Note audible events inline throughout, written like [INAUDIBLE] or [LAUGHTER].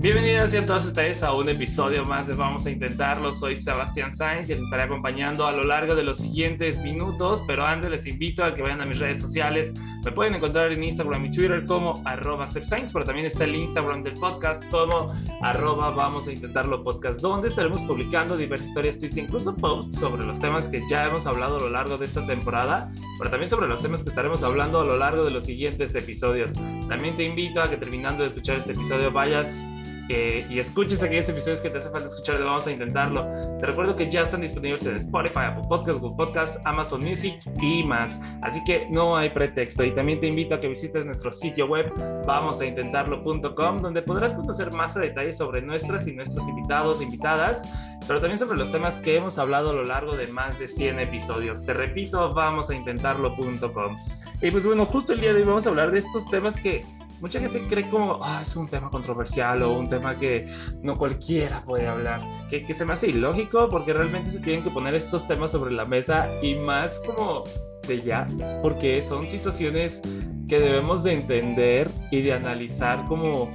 Bienvenidos a todos ustedes a un episodio más de Vamos a Intentarlo. Soy Sebastián Sainz y les estaré acompañando a lo largo de los siguientes minutos, pero antes les invito a que vayan a mis redes sociales. Me pueden encontrar en Instagram y Twitter como arroba Sainz, pero también está el Instagram del podcast como arroba Vamos a Intentarlo Podcast, donde estaremos publicando diversas historias, tweets e incluso posts sobre los temas que ya hemos hablado a lo largo de esta temporada, pero también sobre los temas que estaremos hablando a lo largo de los siguientes episodios. También te invito a que terminando de escuchar este episodio vayas eh, y escuches aquellos episodios que te hace falta escuchar, vamos a intentarlo. Te recuerdo que ya están disponibles en Spotify, Apple Podcasts, Google Podcasts, Amazon Music y más. Así que no hay pretexto. Y también te invito a que visites nuestro sitio web, vamos a intentarlo.com, donde podrás conocer más a detalle sobre nuestras y nuestros invitados invitadas, pero también sobre los temas que hemos hablado a lo largo de más de 100 episodios. Te repito, vamos a intentarlo.com. Y pues bueno, justo el día de hoy vamos a hablar de estos temas que mucha gente cree como, ah, es un tema controversial o un tema que no cualquiera puede hablar, que, que se me hace ilógico porque realmente se tienen que poner estos temas sobre la mesa y más como de ya, porque son situaciones que debemos de entender y de analizar como,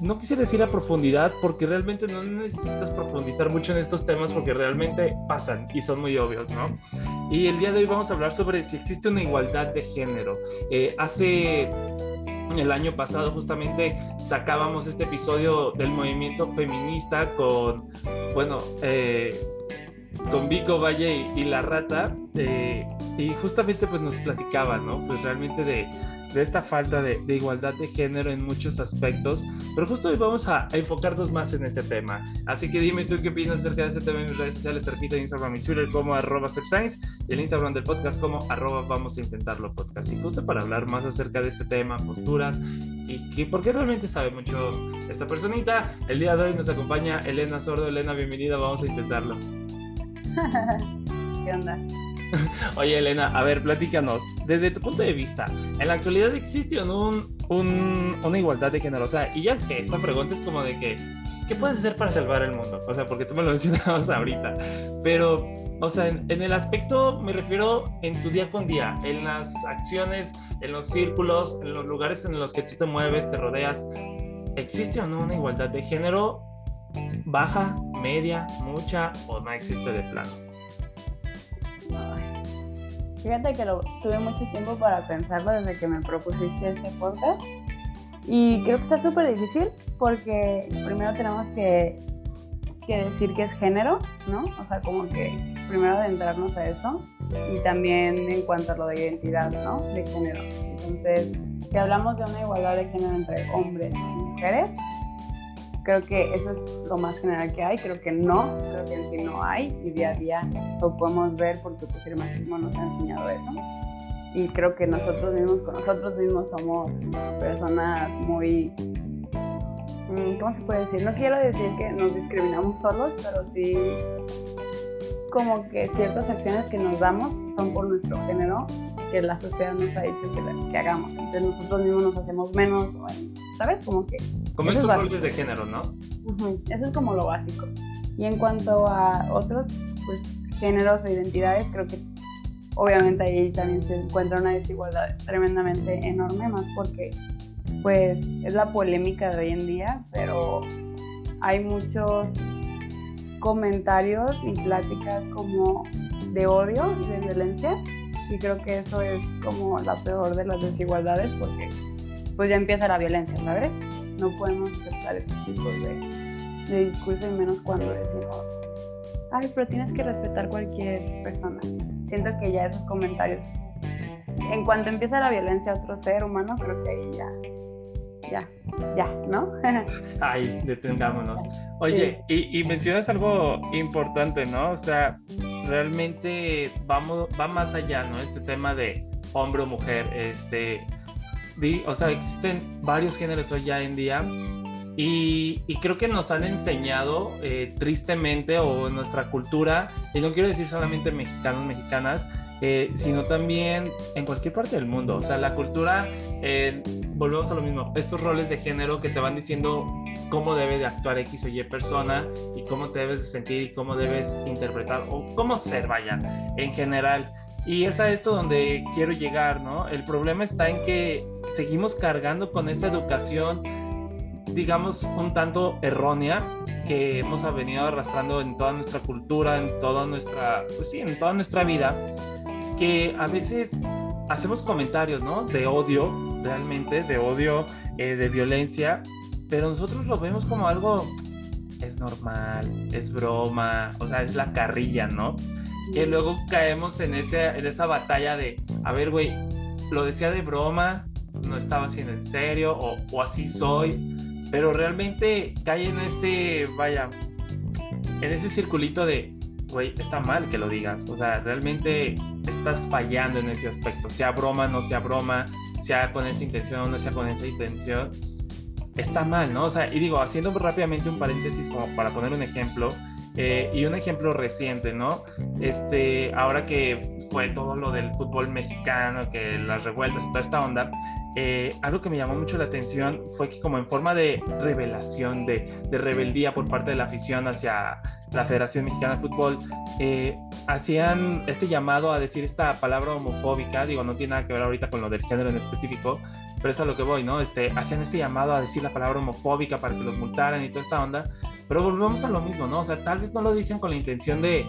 no quisiera decir a profundidad porque realmente no necesitas profundizar mucho en estos temas porque realmente pasan y son muy obvios, ¿no? Y el día de hoy vamos a hablar sobre si existe una igualdad de género. Eh, hace el año pasado justamente sacábamos este episodio del movimiento feminista con, bueno, eh, con Vico Valle y, La Rata, eh, y justamente pues nos platicaba, ¿no? Pues realmente de de esta falta de, igualdad de género en muchos aspectos, pero justo hoy vamos a, enfocarnos más en este tema. Así que dime tú qué opinas acerca de este tema en mis redes sociales, cerquita de Instagram y Twitter como arroba y el Instagram del podcast como arroba vamos a intentarlo podcast. Y justo para hablar más acerca de este tema, posturas y que porque realmente sabe mucho esta personita, el día de hoy nos acompaña Elena Sordo. Elena, bienvenida, vamos a intentarlo. [LAUGHS] ¿Qué onda? Oye, Elena, a ver, platícanos. Desde tu punto de vista, ¿en la actualidad existe no un, una igualdad de género? O sea, y ya sé, esta pregunta es como de que, ¿qué puedes hacer para salvar el mundo? O sea, porque tú me lo [LAUGHS] mencionabas ahorita. Pero, o sea, en, el aspecto, me refiero en tu día con día, en las acciones, en los círculos, en los lugares en los que tú te mueves, te rodeas. ¿Existe o no una igualdad de género? ¿Baja, media, mucha o no existe de plano? Fíjate que tuve mucho tiempo para pensarlo desde que me propusiste este podcast. Y creo que está súper difícil porque primero tenemos que, que, decir que es género, ¿no? O sea, como que primero adentrarnos a eso. Y también en cuanto a lo de identidad, ¿no? De género. Entonces, si hablamos de una igualdad de género entre hombres y mujeres, Creo que eso es lo más general que hay, creo que no, creo que en sí no hay y día a día lo podemos ver porque pues, el machismo nos ha enseñado eso. Y creo que nosotros mismos, con nosotros mismos somos personas muy mm, ¿cómo se puede decir? No quiero decir que nos discriminamos solos, pero sí como que ciertas acciones que nos damos son por nuestro género, que la sociedad nos ha dicho que, que hagamos. Entonces nosotros mismos nos hacemos menos, ¿sabes? Como que como estos roles de género, ¿no? Eso es como lo básico. Y en cuanto a otros pues, géneros o identidades, creo que obviamente ahí también se encuentra una desigualdad tremendamente enorme, más porque pues es la polémica de hoy en día, pero hay muchos comentarios y pláticas como de odio y de violencia y creo que eso es como la peor de las desigualdades porque pues ya empieza la violencia, ¿sabes? no podemos aceptar esos tipos de, de discurso y menos cuando decimos, ay, pero tienes que respetar cualquier persona. Siento que ya esos comentarios, en cuanto empieza la violencia a otro ser humano, creo que ahí ya, ya, ya, ¿no? [LAUGHS] Ay, detengámonos. Oye, y, y, mencionas algo importante, ¿no? O sea, realmente vamos, va más allá, ¿no? Este tema de hombre o mujer, este, o sea, existen varios géneros hoy ya en día y, creo que nos han enseñado eh, tristemente o en nuestra cultura, y no quiero decir solamente mexicanos, mexicanas, eh, sino también en cualquier parte del mundo. O sea, la cultura, eh, volvemos a lo mismo, estos roles de género que te van diciendo cómo debe de actuar X o Y persona y cómo te debes de sentir y cómo debes interpretar o cómo ser, vaya, en general. Y es a esto donde quiero llegar, ¿no? El problema está en que seguimos cargando con esa educación digamos, un tanto errónea que hemos venido arrastrando en toda nuestra cultura, en toda nuestra, pues sí, en toda nuestra vida, que a veces hacemos comentarios, ¿no? De odio, realmente, de odio, eh, de violencia, pero nosotros lo vemos como algo, es normal, es broma, o sea, es la carrilla, ¿no? Que luego caemos en, ese, en esa batalla de, a ver, güey, lo decía de broma, no estaba haciendo en serio, o, o así soy, pero realmente cae en ese, vaya, en ese circulito de, güey, está mal que lo digas, o sea, realmente estás fallando en ese aspecto, sea broma, no sea broma, sea con esa intención o no sea con esa intención, está mal, ¿no? O sea, y digo, haciendo rápidamente un paréntesis como para poner un ejemplo, eh, y un ejemplo reciente, ¿no? Este, ahora que fue todo lo del fútbol mexicano, que las revueltas toda esta onda, eh, algo que me llamó mucho la atención fue que como en forma de revelación, de, rebeldía por parte de la afición hacia la Federación Mexicana de Fútbol, eh, hacían este llamado a decir esta palabra homofóbica, digo, no tiene nada que ver ahorita con lo del género en específico, pero es a lo que voy, ¿no? Este, hacían este llamado a decir la palabra homofóbica para que los multaran y toda esta onda, pero volvemos a lo mismo, ¿no? O sea, tal vez no lo dicen con la intención de,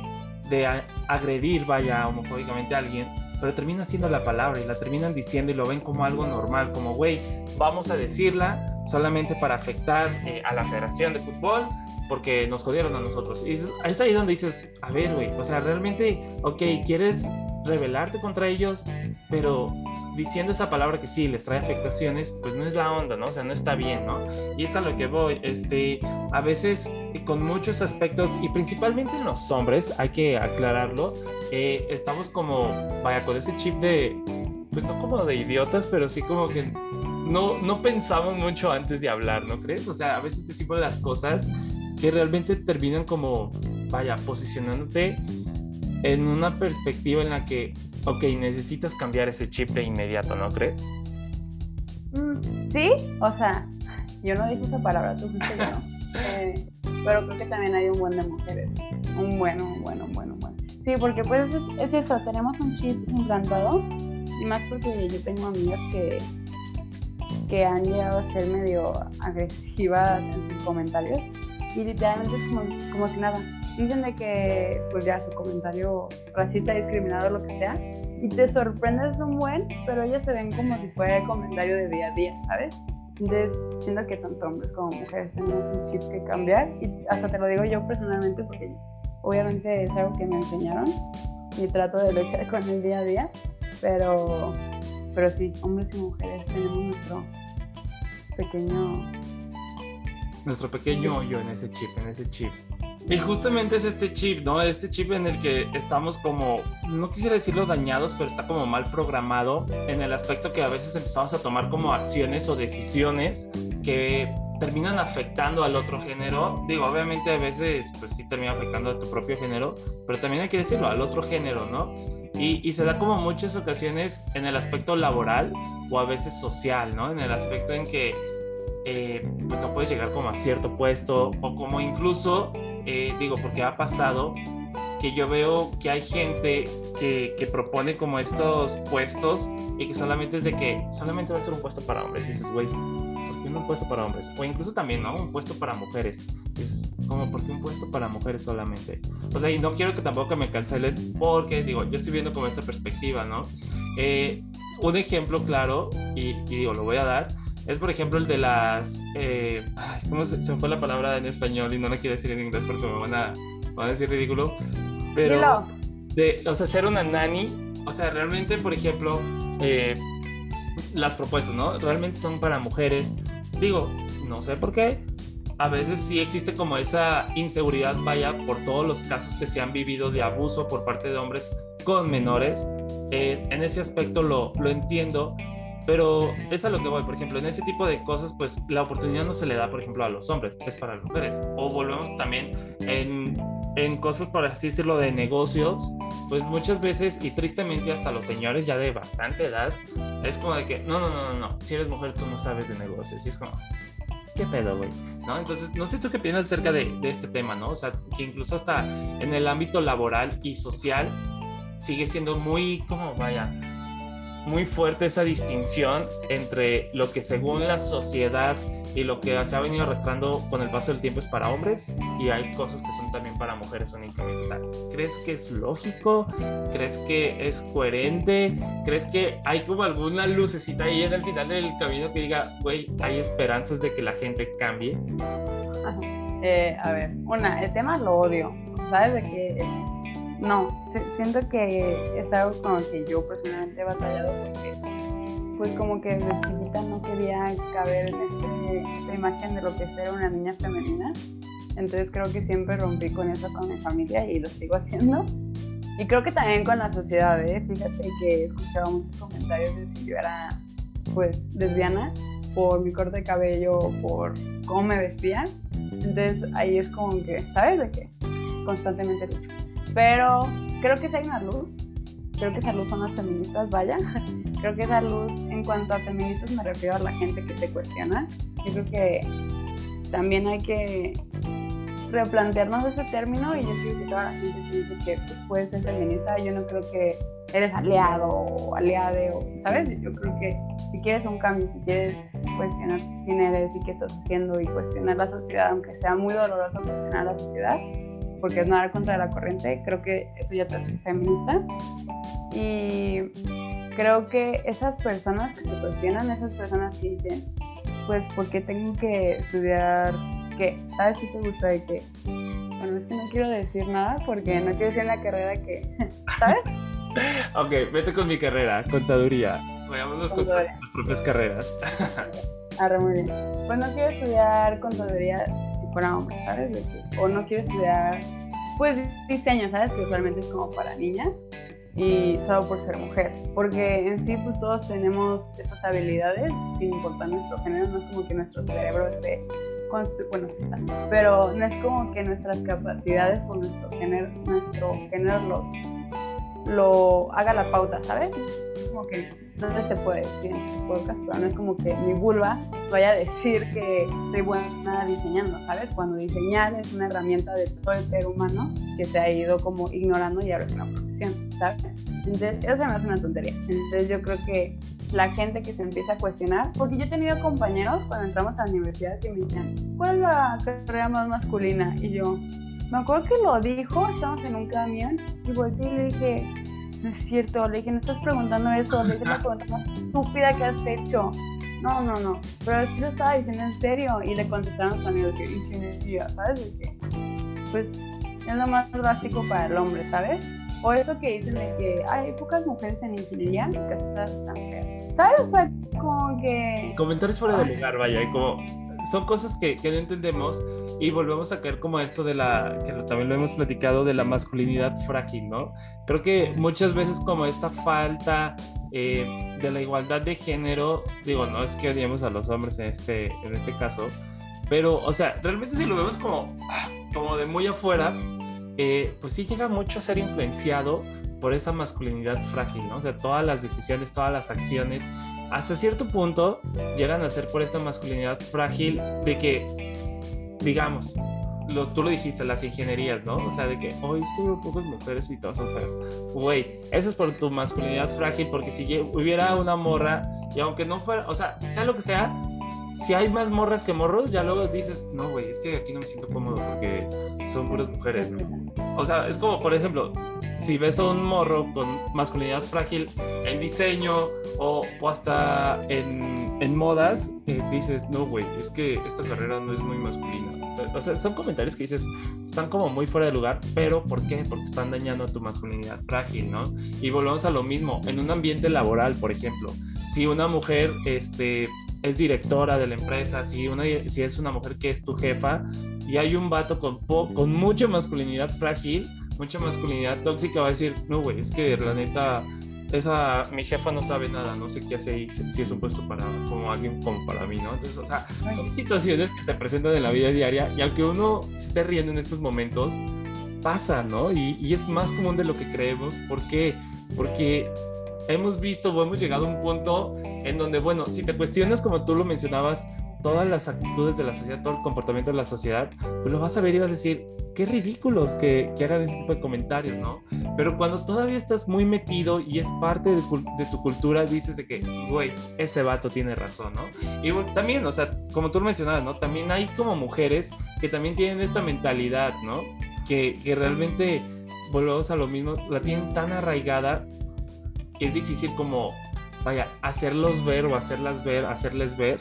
de agredir, vaya, homofóbicamente a alguien, pero termina siendo la palabra y la terminan diciendo y lo ven como algo normal, como, güey, vamos a decirla solamente para afectar eh, a la Federación de Fútbol porque nos jodieron a nosotros. Y es ahí donde dices, a ver, güey, o sea, realmente, ok, quieres rebelarte contra ellos, pero diciendo esa palabra que sí les trae afectaciones, pues no es la onda, ¿no? O sea, no está bien, ¿no? Y es a lo que voy, este, a veces con muchos aspectos y principalmente en los hombres, hay que aclararlo, eh, estamos como, vaya, con ese chip de, pues no como de idiotas, pero sí como que no, no pensamos mucho antes de hablar, ¿no crees? O sea, a veces decimos las cosas que realmente terminan como, vaya, posicionándote en una perspectiva en la que, ok, necesitas cambiar ese chip de inmediato, ¿no crees? Mm, sí, o sea, yo no dije esa palabra, tú fuiste yo. [LAUGHS] Eh, pero creo que también hay un buen de mujeres. Un bueno, un bueno, un bueno, un bueno. Sí, porque pues es, es eso, tenemos un chip implantado y más porque yo tengo amigas que, que han llegado a ser medio agresivas en sus comentarios y literalmente es como, como si nada dicen de que pues ya su comentario racista, discriminado, lo que sea, y te sorprendes un buen, pero ellos se ven como si fuera comentario de día a día, ¿sabes? Entonces, siento que tanto hombres como mujeres tenemos un chip que cambiar, y hasta te lo digo yo personalmente, porque obviamente es algo que me enseñaron y trato de luchar con el día a día, pero, pero sí, hombres y mujeres tenemos nuestro pequeño... Nuestro pequeño hoyo en ese chip, en ese chip. Y justamente es este chip, ¿no? Este chip en el que estamos como, no quisiera decirlo dañados, pero está como mal programado en el aspecto que a veces empezamos a tomar como acciones o decisiones que terminan afectando al otro género. Digo, obviamente a veces pues sí termina afectando a tu propio género, pero también hay que decirlo, al otro género, ¿no? Y, y, se da como muchas ocasiones en el aspecto laboral o a veces social, ¿no? En el aspecto en que eh, pues no puedes llegar como a cierto puesto o como incluso, eh, digo, porque ha pasado que yo veo que hay gente que, que, propone como estos puestos y que solamente es de que solamente va a ser un puesto para hombres. Y dices, güey, ¿por qué no un puesto para hombres? O incluso también, ¿no? Un puesto para mujeres. Es como, ¿por qué un puesto para mujeres solamente? O sea, y no quiero que tampoco me cancelen porque, digo, yo estoy viendo como esta perspectiva, ¿no? Eh, un ejemplo claro, y, y digo, lo voy a dar, es por ejemplo el de las eh, ¿cómo se, me fue la palabra en español y no la quiero decir en inglés porque me van a, van a decir ridículo pero de o sea ser una nani o sea realmente por ejemplo eh, las propuestas no realmente son para mujeres. Digo no sé por qué. A veces sí existe como esa inseguridad vaya por todos los casos que se han vivido de abuso por parte de hombres con menores. Eh, en ese aspecto lo, lo entiendo pero es a lo que voy, por ejemplo, en ese tipo de cosas, pues la oportunidad no se le da, por ejemplo, a los hombres, es para las mujeres. O volvemos también en, en cosas, por así decirlo, de negocios, pues muchas veces, y tristemente hasta los señores ya de bastante edad, es como de que, no, no, no, no, no, si eres mujer tú no sabes de negocios. Y es como, ¿qué pedo, güey? ¿No? Entonces, no sé tú qué piensas acerca de, de este tema, ¿no? O sea, que incluso hasta en el ámbito laboral y social sigue siendo muy, como vaya, muy fuerte esa distinción entre lo que según la sociedad y lo que se ha venido arrastrando con el paso del tiempo es para hombres y hay cosas que son también para mujeres únicamente. O ¿crees que es lógico? ¿Crees que es coherente? ¿Crees que hay como alguna lucecita ahí en el final del camino que diga, güey, hay esperanzas de que la gente cambie? Eh, a ver, una, el tema lo odio. ¿Sabes qué? No, siento que es algo con lo que yo personalmente he batallado porque pues como que desde chiquita no quería caber en este, esta imagen de lo que es ser una niña femenina. Entonces creo que siempre rompí con eso con mi familia y lo sigo haciendo. Y creo que también con la sociedad, ¿eh? Fíjate que he escuchado muchos comentarios de si yo era pues lesbiana por mi corte de cabello, por cómo me vestía. Entonces ahí es como que, ¿sabes de qué? Constantemente lucho. Pero creo que si hay una luz, creo que esa luz son las feministas, vaya. [LAUGHS] Creo que esa luz, en cuanto a feministas, me refiero a la gente que se cuestiona. Yo creo que también hay que replantearnos ese término y yo creo que toda la gente que dice que pues, ser feminista, yo no creo que eres aliado o aliade o, ¿sabes? Yo creo que si quieres un cambio, si quieres cuestionar quién eres y qué estás haciendo y cuestionar la sociedad, aunque sea muy doloroso cuestionar la sociedad, porque es nada contra la corriente, creo que eso ya te hace feminista. Y creo que esas personas que se cuestionan, esas personas que dicen, pues, ¿por qué tengo que estudiar qué? ¿Sabes qué te gusta de qué? Bueno, es que no quiero decir nada porque no quiero decir la carrera que, [LAUGHS] ¿sabes? [LAUGHS] ok, vete con mi carrera, contaduría. Vayámonos con las propias carreras. [LAUGHS] ah, muy bien. Pues no quiero estudiar contaduría para hombres, ¿sabes? o no quiero estudiar, pues, diseño, ¿sabes? Que usualmente es como para niñas y solo por ser mujer, porque en sí pues todos tenemos esas habilidades sin importar nuestro género, no es como que nuestro cerebro esté bueno, pero no es como que nuestras capacidades con nuestro género, nuestro género los, lo haga la pauta, ¿sabes? Es como que no se puede decir en este podcast, pero no es como que mi vulva vaya a decir que soy buena diseñando, ¿sabes? Cuando diseñar es una herramienta de todo el ser humano que se ha ido como ignorando y ahora es una profesión, ¿sabes? Entonces, eso se me hace una tontería. Entonces, yo creo que la gente que se empieza a cuestionar, porque yo he tenido compañeros cuando entramos a la universidad que me decían, ¿cuál es la carrera más masculina? Y yo, me acuerdo que lo dijo, estábamos en un camión y volteé y le dije, no es cierto, le dije, no estás preguntando eso, le dije la [LAUGHS] pregunta más estúpida que has hecho. No, no, no, pero sí lo estaba diciendo en serio y le contestaron a sus amigos que ingeniería, ¿sabes? que, pues es lo más básico para el hombre, ¿sabes? O eso que dicen de que hay pocas mujeres en ingeniería, que estás tan feas. ¿Sabes? O sea, como que... Comentarios fuera de lugar, vaya, como son cosas que, que, no entendemos y volvemos a caer como esto de la, que también lo hemos platicado, de la masculinidad frágil, ¿no? Creo que muchas veces como esta falta eh, de la igualdad de género, digo, no es que odiemos a los hombres en este, en este caso, pero, o sea, realmente si lo vemos como, como de muy afuera, eh, pues sí llega mucho a ser influenciado por esa masculinidad frágil, ¿no? O sea, todas las decisiones, todas las acciones, hasta cierto punto llegan a ser por esta masculinidad frágil de que, digamos, lo, tú lo dijiste, las ingenierías, ¿no? O sea, de que hoy estuve pocas mujeres y todas son feas. Güey, eso es por tu masculinidad frágil, porque si hubiera una morra, y aunque no fuera, o sea, sea lo que sea, si hay más morras que morros, ya luego dices, no, güey, es que aquí no me siento cómodo porque son puras mujeres. O sea, es como, por ejemplo, si ves a un morro con masculinidad frágil en diseño o, o hasta en, en modas, eh, dices, no, güey, es que esta carrera no es muy masculina. O sea, son comentarios que dices, están como muy fuera de lugar, pero ¿por qué? Porque están dañando tu masculinidad frágil, ¿no? Y volvemos a lo mismo, en un ambiente laboral, por ejemplo, si una mujer, este, es directora de la empresa, si, una, si es una mujer que es tu jefa y hay un vato con, con mucha masculinidad frágil, mucha masculinidad tóxica, va a decir, no, güey, es que la neta esa, mi jefa no sabe nada, no sé qué hace ahí, si es un puesto para como alguien como para mí, ¿no? Entonces, o sea, son situaciones que se presentan en la vida diaria y aunque uno se esté riendo en estos momentos, pasa, ¿no? Y, y es más común de lo que creemos. ¿Por qué? Porque hemos visto o hemos llegado a un punto en donde, bueno, si te cuestionas como tú lo mencionabas, todas las actitudes de la sociedad, todo el comportamiento de la sociedad, pues lo vas a ver y vas a decir, qué ridículos que, que hagan ese tipo de comentarios, ¿no? Pero cuando todavía estás muy metido y es parte de, de tu cultura, dices de que, güey, ese vato tiene razón, ¿no? Y también, o sea, como tú lo mencionabas, ¿no? También hay como mujeres que también tienen esta mentalidad, ¿no? Que, que realmente, volvemos a lo mismo, la tienen tan arraigada que es difícil como vaya, hacerlos ver o hacerlas ver, hacerles ver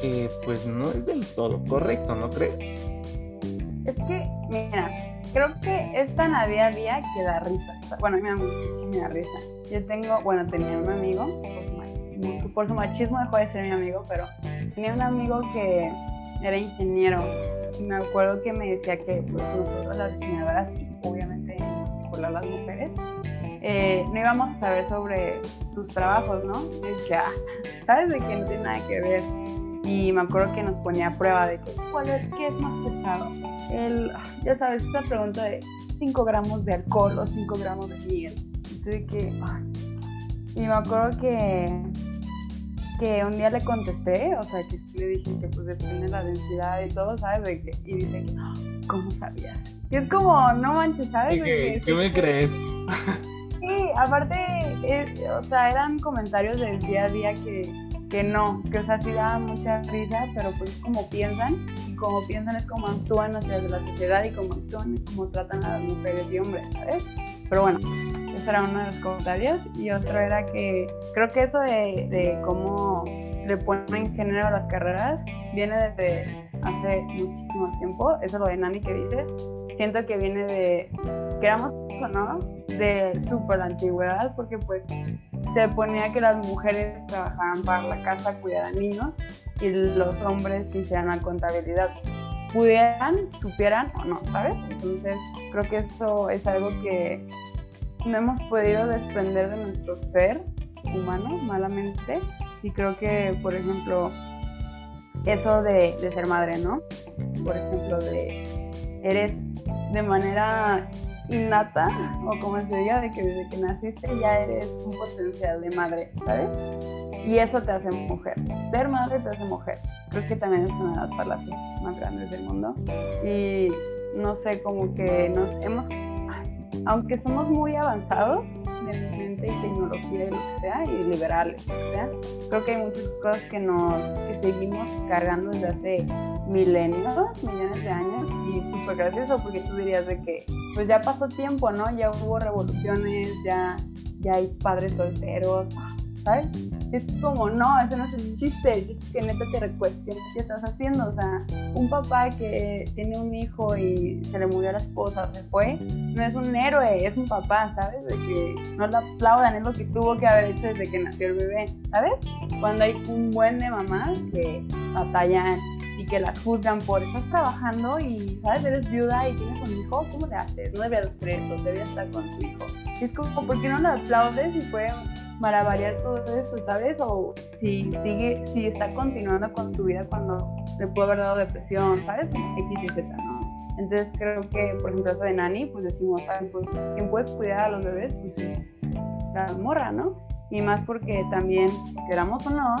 que pues no es del todo correcto, ¿no crees? Es que, mira, creo que es tan a día que da risa. Bueno, a mí me da risa. Yo tengo, bueno, tenía un amigo, por su machismo dejó de ser mi amigo, pero tenía un amigo que era ingeniero y me acuerdo que me decía que pues, nosotros las diseñadoras, obviamente por las mujeres, eh, no íbamos a saber sobre sus trabajos, ¿no? Y ya, ¿sabes de que no tiene nada que ver? Y me acuerdo que nos ponía a prueba de que, ¿cuál es, qué es más pesado? El, ya sabes, esta pregunta de 5 gramos de alcohol o 5 gramos de miel. Entonces, que, Y me acuerdo que, que un día le contesté, o sea, que le dije que pues depende de la densidad y todo, ¿sabes? De que, y dice que, ¿cómo sabías? Y es como, no manches, ¿sabes? ¿Qué, ¿qué me crees? [LAUGHS] Sí, aparte, o sea, eran comentarios del día a día que, que no, que o sea, sí daban mucha risa, pero pues como piensan, y como piensan es como actúan hacia la sociedad y como actúan es como tratan a las mujeres y hombres, ¿sabes? Pero bueno, ese era uno de los comentarios y otro era que creo que eso de, de cómo le ponen género a las carreras viene desde hace muchísimo tiempo, eso lo de Nani que dices, siento que viene de, queramos o no, de súper antigüedad, porque pues se ponía que las mujeres trabajaban para la casa, cuidaran niños, y los hombres hicieran la contabilidad. Pudieran, supieran o no, ¿sabes? Entonces creo que eso es algo que no hemos podido desprender de nuestro ser humano malamente y creo que por ejemplo eso de ser madre, ¿no? Por ejemplo, de eres de manera innata, o como se diga, de que desde que naciste ya eres un potencial de madre, ¿sabes? Y eso te hace mujer. Ser madre te hace mujer. Creo que también es una de las falacias más grandes del mundo. Y no sé, como que nos hemos, aunque somos muy avanzados de mente y tecnología y lo que sea, y liberales, creo que hay muchas cosas que nos, que seguimos cargando desde hace milenios, millones de años, y súper gracioso porque tú dirías de que pues ya pasó tiempo, ¿no? Ya hubo revoluciones, ya, ya hay padres solteros, ¿sabes? Es como, no, eso no es un chiste, es que neta te recuestiones qué estás haciendo. O sea, un papá que tiene un hijo y se le murió la esposa, se fue, no es un héroe, es un papá, ¿sabes? De que no le aplaudan, es lo que tuvo que haber hecho desde que nació el bebé, ¿sabes? Cuando hay un buen de mamás que batallan y que las juzgan por estás trabajando y, ¿sabes? Eres viuda y tienes un hijo, ¿cómo le haces? No deberías hacer eso, deberías estar con tu hijo. es como, ¿por qué no le aplaudes y puede maravillar todo eso, ¿sabes? O si sigue, si está continuando con tu vida cuando le pudo haber dado depresión, ¿sabes? X y Z, ¿no? Entonces creo que, por ejemplo, eso de Nani, pues decimos, ¿sabes? Pues quien puede cuidar a los bebés, pues es la morra, ¿no? Y más porque también, queramos o no,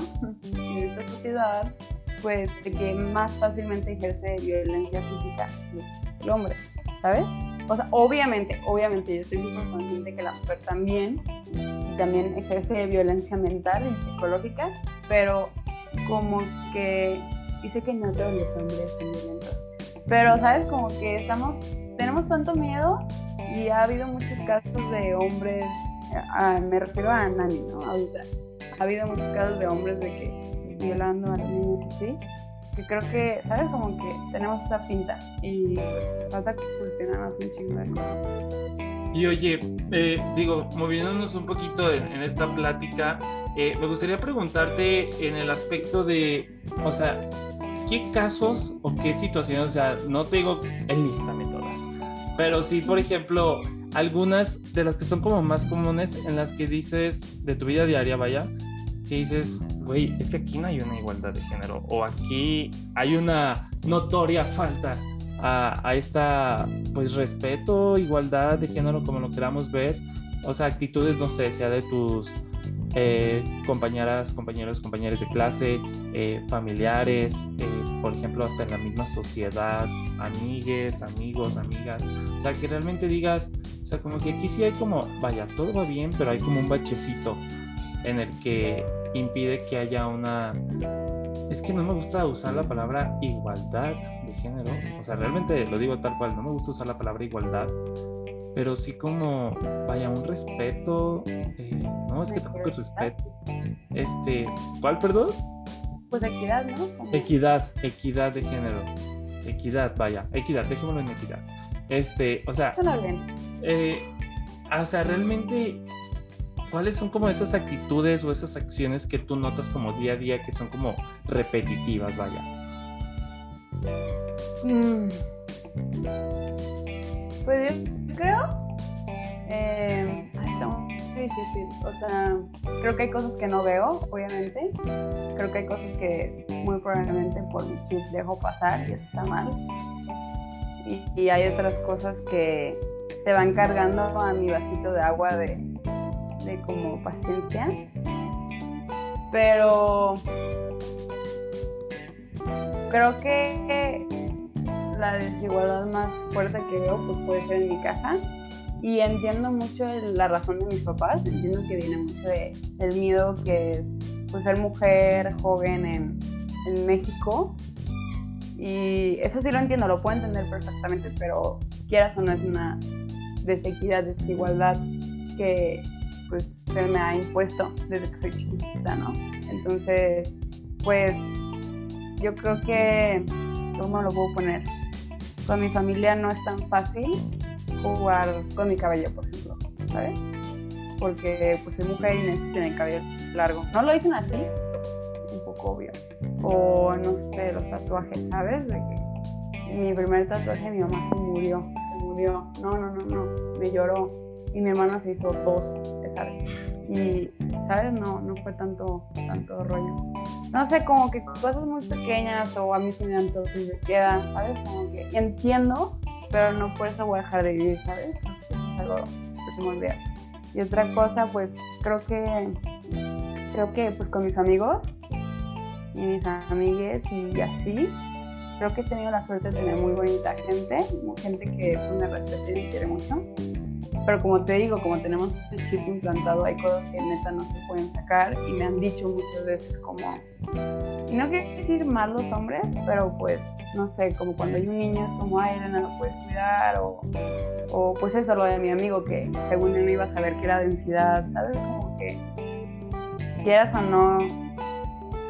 en esta sociedad, pues que más fácilmente ejerce violencia física el hombre, ¿sabes? O sea, obviamente, obviamente yo estoy súper consciente que la mujer también, también ejerce violencia mental y psicológica, pero como que, dice que no todos los hombres son violentos, pero sabes, como que estamos, tenemos tanto miedo y ha habido muchos casos de hombres, me refiero a Nani, ¿no? Ahorita, ha habido muchos casos de hombres de que violando a los niños así, que creo que, ¿sabes? Como que tenemos esa pinta y falta que funcionamos un chingo de cosas. Y oye, eh, digo, moviéndonos un poquito en, esta plática, eh, me gustaría preguntarte en el aspecto de, o sea, ¿qué casos o qué situaciones, o sea, no te digo enlístame todas, pero sí, por ejemplo, algunas de las que son como más comunes en las que dices de tu vida diaria, vaya, que dices, güey, es que aquí no hay una igualdad de género o aquí hay una notoria falta a, a, esta, pues, respeto, igualdad de género, como lo queramos ver. O sea, actitudes, no sé, sea de tus eh, compañeras, compañeros, compañeros de clase, eh, familiares, eh, por ejemplo, hasta en la misma sociedad, amigues, amigos, amigas. O sea, que realmente digas, o sea, como que aquí sí hay como, vaya, todo va bien, pero hay como un bachecito en el que impide que haya una... Es que no me gusta usar la palabra igualdad de género. O sea, realmente lo digo tal cual, no me gusta usar la palabra igualdad, pero sí como, vaya, un respeto. Eh, no, es que tampoco es respeto. Este, ¿cuál, perdón? Pues equidad, ¿no? Equidad, equidad de género. Equidad, vaya, equidad, dejémoslo en equidad. Este, o sea, eh, o sea, realmente ¿cuáles son como esas actitudes o esas acciones que tú notas como día a día que son como repetitivas, vaya? Mm. Pues yo creo, eh, está muy difícil, o sea, creo que hay cosas que no veo, obviamente, creo que hay cosas que muy probablemente por mi chip dejo pasar y eso está mal, y, y hay otras cosas que se van cargando a mi vasito de agua de de como paciencia. Pero creo que la desigualdad más fuerte que veo pues puede ser en mi casa. Y entiendo mucho la razón de mis papás, entiendo que viene mucho de, del miedo que es pues, ser mujer joven en, en México. Y eso sí lo entiendo, lo puedo entender perfectamente, pero quieras o no es una desequidad, desigualdad que pues se me ha impuesto desde que soy chiquita, ¿no? Entonces, pues yo creo que, ¿cómo lo puedo poner? Con mi familia no es tan fácil jugar con mi cabello, por ejemplo, ¿sabes? Porque pues soy mujer y necesito el cabello largo. No lo dicen así, un poco obvio. O no sé, los tatuajes, ¿sabes? De que mi primer tatuaje mi mamá se murió, se murió. No, no, no, no, me lloró y mi hermana se hizo dos, Y, ¿sabes? No, no fue tanto, tanto rollo. No sé, como que cosas muy pequeñas o a mí se me dan todos y me quedan, ¿sabes? Como que entiendo, pero no por eso voy a dejar de vivir, ¿sabes? Es algo primordial. Y otra cosa, pues creo que, creo que pues con mis amigos y mis amigues y así, creo que he tenido la suerte de tener muy bonita gente, gente que pues, me respeta y me quiere mucho. Pero como te digo, como tenemos este chip implantado, hay cosas que neta no se pueden sacar y me han dicho muchas veces como, no quiero decir mal los hombres, pero pues, no sé, como cuando hay un niño es como, ay, no lo puedes cuidar, o, o pues eso, lo de mi amigo que según él iba a saber que era densidad, ¿sabes? Como que quieras o no,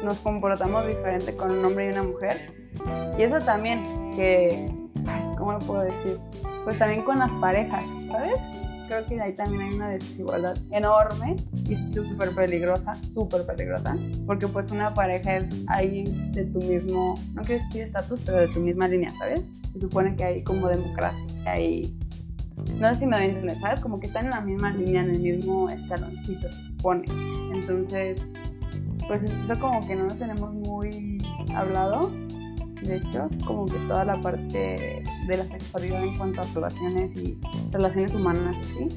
nos comportamos diferente con un hombre y una mujer. Y eso también, que, ¿cómo lo puedo decir? Pues también con las parejas, ¿sabes? Creo que ahí también hay una desigualdad enorme y súper peligrosa, súper peligrosa, porque pues una pareja es alguien de tu mismo, no quiero decir estatus, pero de tu misma línea, ¿sabes? Se supone que hay como democracia, que hay, no sé si me voy a entender, ¿sabes? Como que están en la misma línea, en el mismo escaloncito, se supone. Entonces, pues eso como que no lo tenemos muy hablado de hecho, como que toda la parte de la sexualidad en cuanto a relaciones y relaciones humanas, ¿sí?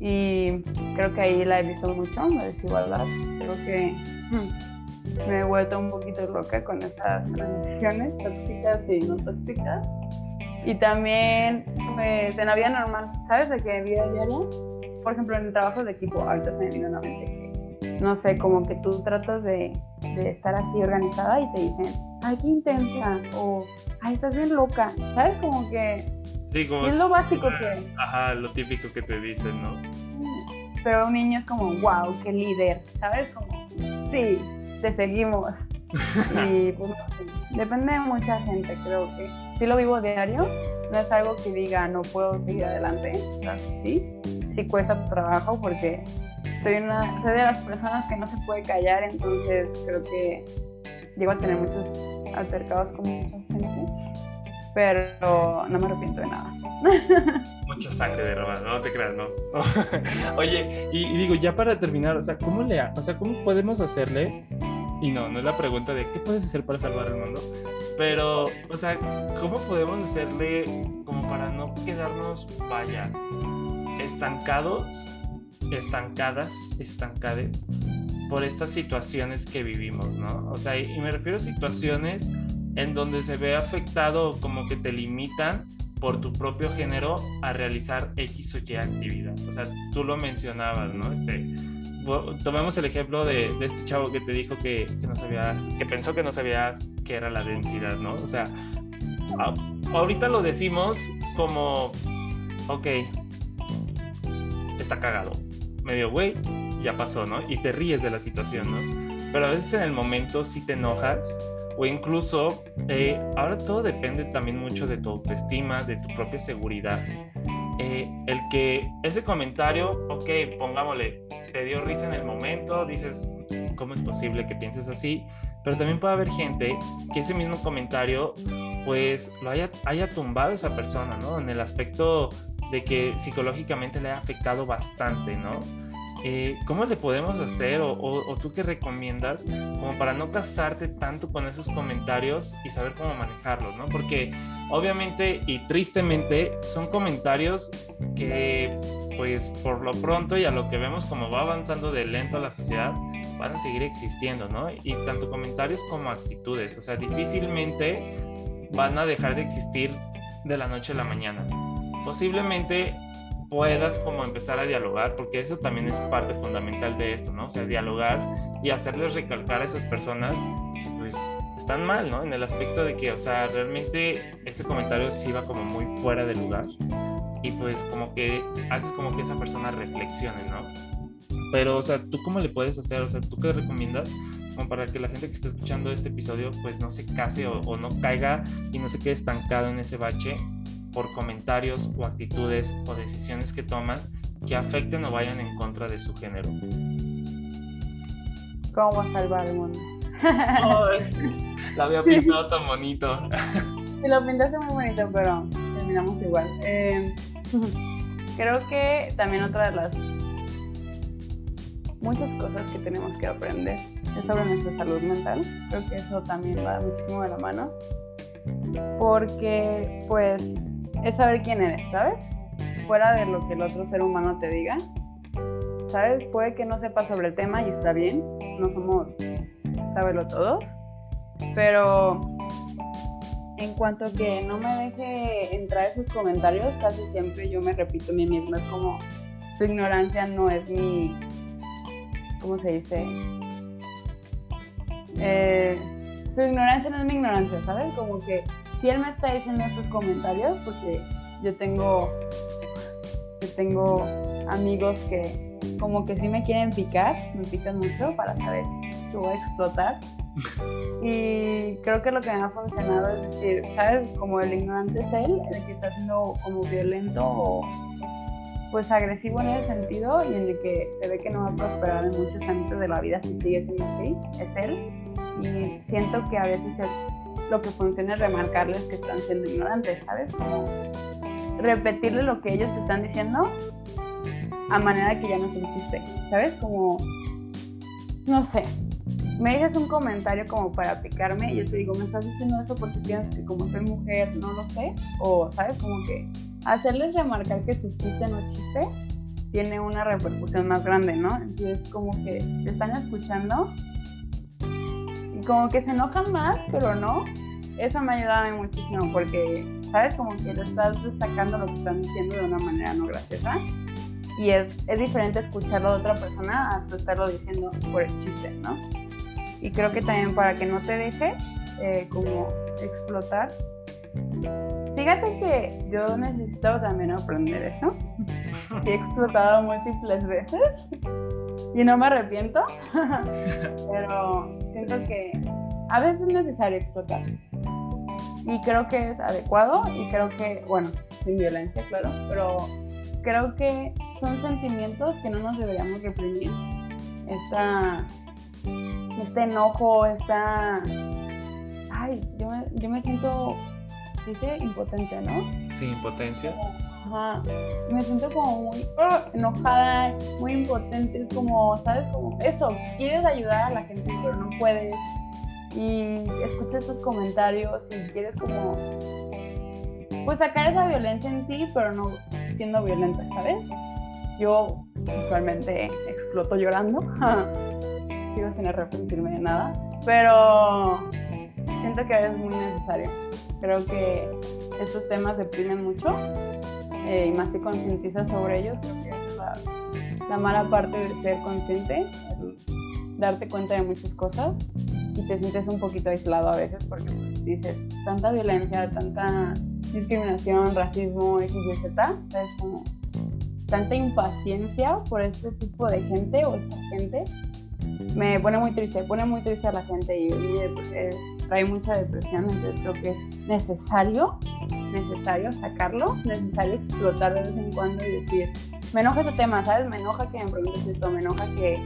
Y creo que ahí la he visto mucho, la desigualdad. Creo que hmm, me he vuelto un poquito loca con estas relaciones tóxicas y no tóxicas. Y también, pues, en la vida normal, ¿sabes? De que en vida diaria, por ejemplo, en el trabajo de equipo, ahorita se me vino a la mente no sé, como que tú tratas de, de estar así organizada y te dicen, ay, qué intensa, o ay, estás bien loca, ¿sabes? Como que sí, como es lo básico que... Ajá, lo típico que te dicen, ¿no? Pero un niño es como, wow, qué líder, ¿sabes? Como, sí, te seguimos. [LAUGHS] y pues, depende de mucha gente, creo que sí lo vivo diario, no es algo que diga, no puedo seguir adelante, sí, sí cuesta trabajo porque soy, una, soy de las personas que no se puede callar, entonces creo que llego a tener muchos altercados con mucha gente. pero no me arrepiento de nada. [LAUGHS] Mucha sangre derramada, no te creas, no. [LAUGHS] Oye, y, digo, ya para terminar, o sea, ¿cómo le, o sea, cómo podemos hacerle? Y no, no es la pregunta de qué puedes hacer para salvar el mundo, pero, o sea, ¿cómo podemos hacerle como para no quedarnos, vaya, estancados, estancadas, estancades por estas situaciones que vivimos, ¿no? O sea, y me refiero a situaciones en donde se ve afectado como que te limitan por tu propio género a realizar X o Y actividad. O sea, tú lo mencionabas, ¿no? Este, tomemos el ejemplo de, este chavo que te dijo que, no sabías, que pensó que no sabías qué era la densidad, ¿no? O sea, ahorita lo decimos como, ok, está cagado, medio güey, ya pasó, ¿no? Y te ríes de la situación, ¿no? Pero a veces en el momento sí te enojas o incluso eh, ahora todo depende también mucho de tu autoestima, de tu propia seguridad. Eh, el que ese comentario, ok, pongámosle, te dio risa en el momento, dices, ¿cómo es posible que pienses así? Pero también puede haber gente que ese mismo comentario, pues, lo haya, haya tumbado esa persona, ¿no? En el aspecto de que psicológicamente le ha afectado bastante, ¿no? Eh, ¿cómo le podemos hacer o, tú qué recomiendas como para no casarte tanto con esos comentarios y saber cómo manejarlos, ¿no? Porque obviamente y tristemente son comentarios que pues por lo pronto y a lo que vemos como va avanzando de lento la sociedad van a seguir existiendo, ¿no? Y tanto comentarios como actitudes, o sea, difícilmente van a dejar de existir de la noche a la mañana. Posiblemente puedas como empezar a dialogar, porque eso también es parte fundamental de esto, ¿no? O sea, dialogar y hacerles recalcar a esas personas, pues están mal, ¿no? En el aspecto de que, o sea, realmente ese comentario sí va como muy fuera de lugar y pues como que haces como que esa persona reflexione, ¿no? Pero, o sea, ¿tú cómo le puedes hacer? O sea, ¿tú qué recomiendas? Como para que la gente que está escuchando este episodio pues no se case o, o no caiga y no se quede estancado en ese bache por comentarios o actitudes o decisiones que toman que afecten o vayan en contra de su género. ¿Cómo salvar el mundo? la había pintado tan bonito. Sí, lo pintaste muy bonito, pero terminamos igual. Eh, creo que también otra de las muchas cosas que tenemos que aprender es sobre nuestra salud mental. Creo que eso también va muchísimo de la mano. Porque, pues, es saber quién eres, ¿sabes? Fuera de lo que el otro ser humano te diga, ¿sabes? Puede que no sepas sobre el tema y está bien, no somos sábelo todos, pero en cuanto que no me deje entrar esos comentarios, casi siempre yo me repito a mí misma, es como su ignorancia no es mi, ¿cómo se dice? Eh, su ignorancia no es mi ignorancia, ¿sabes? Como que él me está diciendo estos comentarios, porque yo tengo, yo tengo amigos que como que sí me quieren picar, me pican mucho para saber que voy a explotar. Y creo que lo que me ha funcionado es decir, ¿sabes? Como el ignorante es él, el que está siendo como violento o pues agresivo en ese sentido y en el que se ve que no va a prosperar en muchos ámbitos de la vida si sigue siendo así, es él. Y siento que a veces lo que funciona es remarcarles que están siendo ignorantes, ¿sabes? Como repetirle lo que ellos te están diciendo a manera que ya no es un chiste, ¿sabes? Como, no sé, me dices un comentario como para picarme y yo te digo, me estás diciendo eso porque piensas que como soy mujer no lo sé, o, ¿sabes? Como que hacerles remarcar que su chiste no chiste tiene una repercusión más grande, ¿no? Entonces, como que te están escuchando como que se enojan más, pero no. Eso me ha ayudado muchísimo porque, ¿sabes? Como que lo estás destacando lo que están diciendo de una manera no graciosa. Y es, es diferente escucharlo de otra persona a estarlo diciendo por el chiste, ¿no? Y creo que también para que no te deje eh, como explotar. Fíjate que yo necesito también aprender eso. [LAUGHS] he explotado múltiples veces y no me arrepiento, [LAUGHS] pero siento que a veces es necesario explotar. Y creo que es adecuado y creo que, bueno, sin violencia, claro, pero creo que son sentimientos que no nos deberíamos reprimir. Esta, este enojo, esta... Ay, yo me, yo me siento dice impotente, ¿no? Sí, impotencia. Ajá. Me siento como muy ah, enojada, muy impotente, como, ¿sabes? Como eso, quieres ayudar a la gente, pero no puedes. Y escuchas estos comentarios y quieres como, pues sacar esa violencia en ti, pero no siendo violenta, ¿sabes? Yo usualmente exploto llorando. [LAUGHS] Sigo sin arrepentirme de nada. Pero siento que es muy necesario. Creo que estos temas deprimen mucho eh, y más te concientizas sobre ellos. Creo que es la, la, mala parte de ser consciente, darte cuenta de muchas cosas y te sientes un poquito aislado a veces porque pues, dices tanta violencia, tanta discriminación, racismo, X, Y, Z, es como tanta impaciencia por este tipo de gente o esta gente me pone muy triste, pone muy triste a la gente y, trae mucha depresión, entonces creo que es necesario, necesario sacarlo, necesario explotar de vez en cuando y decir, me enoja ese tema, ¿sabes? Me enoja que me preguntes esto, me enoja que,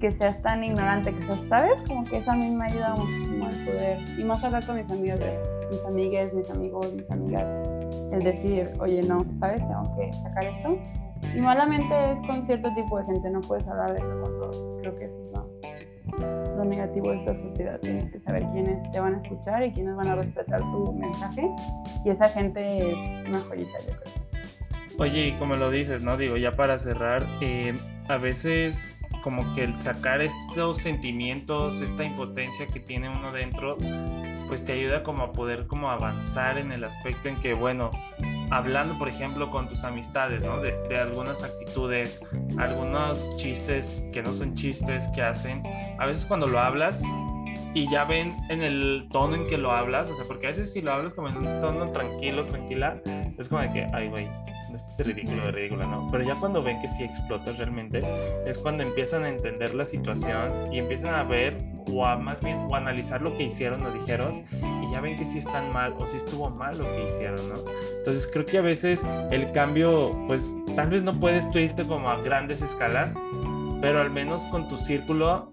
que seas tan ignorante, que seas, ¿sabes? Como que eso a mí me ayuda muchísimo al poder, y más hablar con mis amigos, mis amigas, mis amigos, mis amigas, el decir, oye, no, ¿sabes? Tengo que sacar esto. Y malamente es con cierto tipo de gente, no puedes hablar de eso con todos. Creo que eso es lo, negativo de esta sociedad. Tienes que saber quiénes te van a escuchar y quiénes van a respetar tu mensaje. Y esa gente es una joyita, yo creo. Oye, y como lo dices, ¿no? Digo, ya para cerrar, eh, a veces como que el sacar estos sentimientos, esta impotencia que tiene uno dentro, pues te ayuda como a poder como avanzar en el aspecto en que, bueno, hablando por ejemplo con tus amistades, ¿no? De, de, algunas actitudes, algunos chistes que no son chistes que hacen, a veces cuando lo hablas y ya ven en el tono en que lo hablas, o sea, porque a veces si lo hablas como en un tono tranquilo, tranquila, es como de que, ay, güey, este es ridículo, ridículo, ¿no? Pero ya cuando ven que sí explotas realmente, es cuando empiezan a entender la situación y empiezan a ver o a más bien o analizar lo que hicieron o dijeron ya ven que sí están mal o sí estuvo mal lo que hicieron, ¿no? Entonces creo que a veces el cambio, pues tal vez no puedes tú irte como a grandes escalas, pero al menos con tu círculo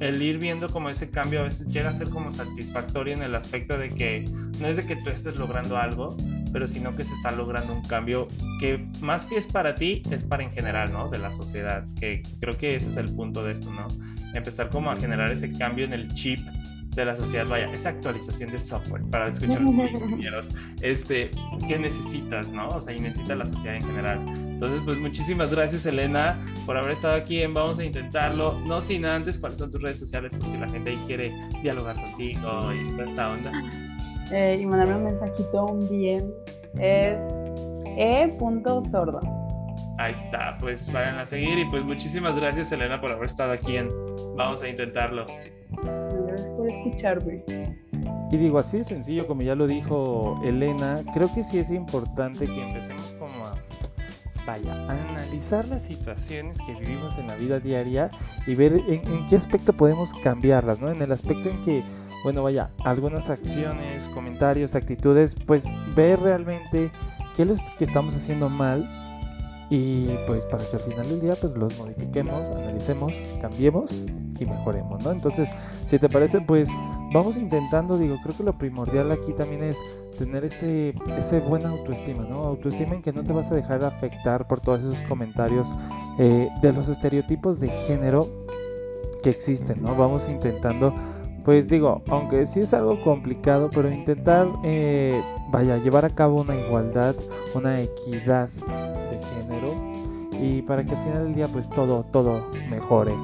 el ir viendo como ese cambio a veces llega a ser como satisfactorio en el aspecto de que no es de que tú estés logrando algo, pero sino que se está logrando un cambio que más que es para ti, es para en general, ¿no? De la sociedad, que creo que ese es el punto de esto, ¿no? Empezar como a generar ese cambio en el chip de la sociedad, vaya, esa actualización de software para escuchar [LAUGHS] los ingenieros, este, ¿qué necesitas, no? O sea, y necesita la sociedad en general. Entonces, pues muchísimas gracias, Elena, por haber estado aquí en Vamos a Intentarlo. No sin antes, ¿cuáles son tus redes sociales? Por si la gente ahí quiere dialogar contigo y toda esta onda. Eh, y mandarme un mensajito, un bien, es e.sordo. Ahí está, pues vayan a seguir y pues muchísimas gracias Elena por haber estado aquí en Vamos a intentarlo. Gracias por escucharme. Y digo, así de sencillo como ya lo dijo Elena, creo que sí es importante que empecemos como a, vaya, a analizar las situaciones que vivimos en la vida diaria y ver en, en qué aspecto podemos cambiarlas, ¿no? En el aspecto en que bueno, vaya, algunas acciones, comentarios, actitudes, pues ver realmente qué es lo que estamos haciendo mal y pues para que al final del día pues los modifiquemos, analicemos, cambiemos y mejoremos, ¿no? Entonces, si te parece, pues vamos intentando, digo, creo que lo primordial aquí también es tener ese, ese buena autoestima, ¿no? Autoestima en que no te vas a dejar afectar por todos esos comentarios eh, de los estereotipos de género que existen, ¿no? Vamos intentando pues digo, aunque sí es algo complicado, pero intentar, eh, vaya, llevar a cabo una igualdad, una equidad de género y para que al final del día pues todo, todo mejore.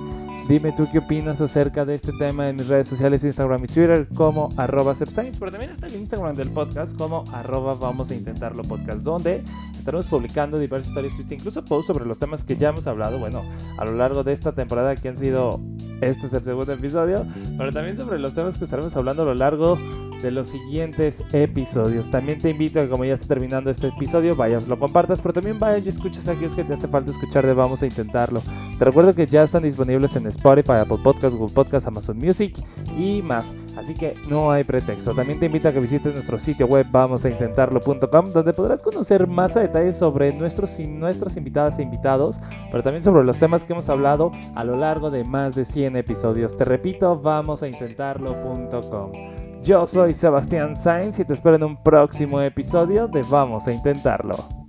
Dime tú qué opinas acerca de este tema en mis redes sociales, Instagram y Twitter, como arroba pero también está el Instagram del podcast como arroba vamos a intentarlo podcast, donde estaremos publicando diversas historias, incluso posts sobre los temas que ya hemos hablado, bueno, a lo largo de esta temporada que han sido, este es el segundo episodio, pero también sobre los temas que estaremos hablando a lo largo de los siguientes episodios. También te invito a que como ya está terminando este episodio, vayas, lo compartas, pero también vayas y escuches a aquellos que te hace falta escuchar de Vamos a Intentarlo. Te recuerdo que ya están disponibles en Spotify, Apple Podcasts, Google Podcasts, Amazon Music y más. Así que no hay pretexto. También te invito a que visites nuestro sitio web vamosaintentarlo.com donde podrás conocer más a detalle sobre nuestros y nuestras invitadas e invitados, pero también sobre los temas que hemos hablado a lo largo de más de 100 episodios. Te repito, vamosaintentarlo.com. Yo soy Sebastián Sainz y te espero en un próximo episodio de Vamos a Intentarlo.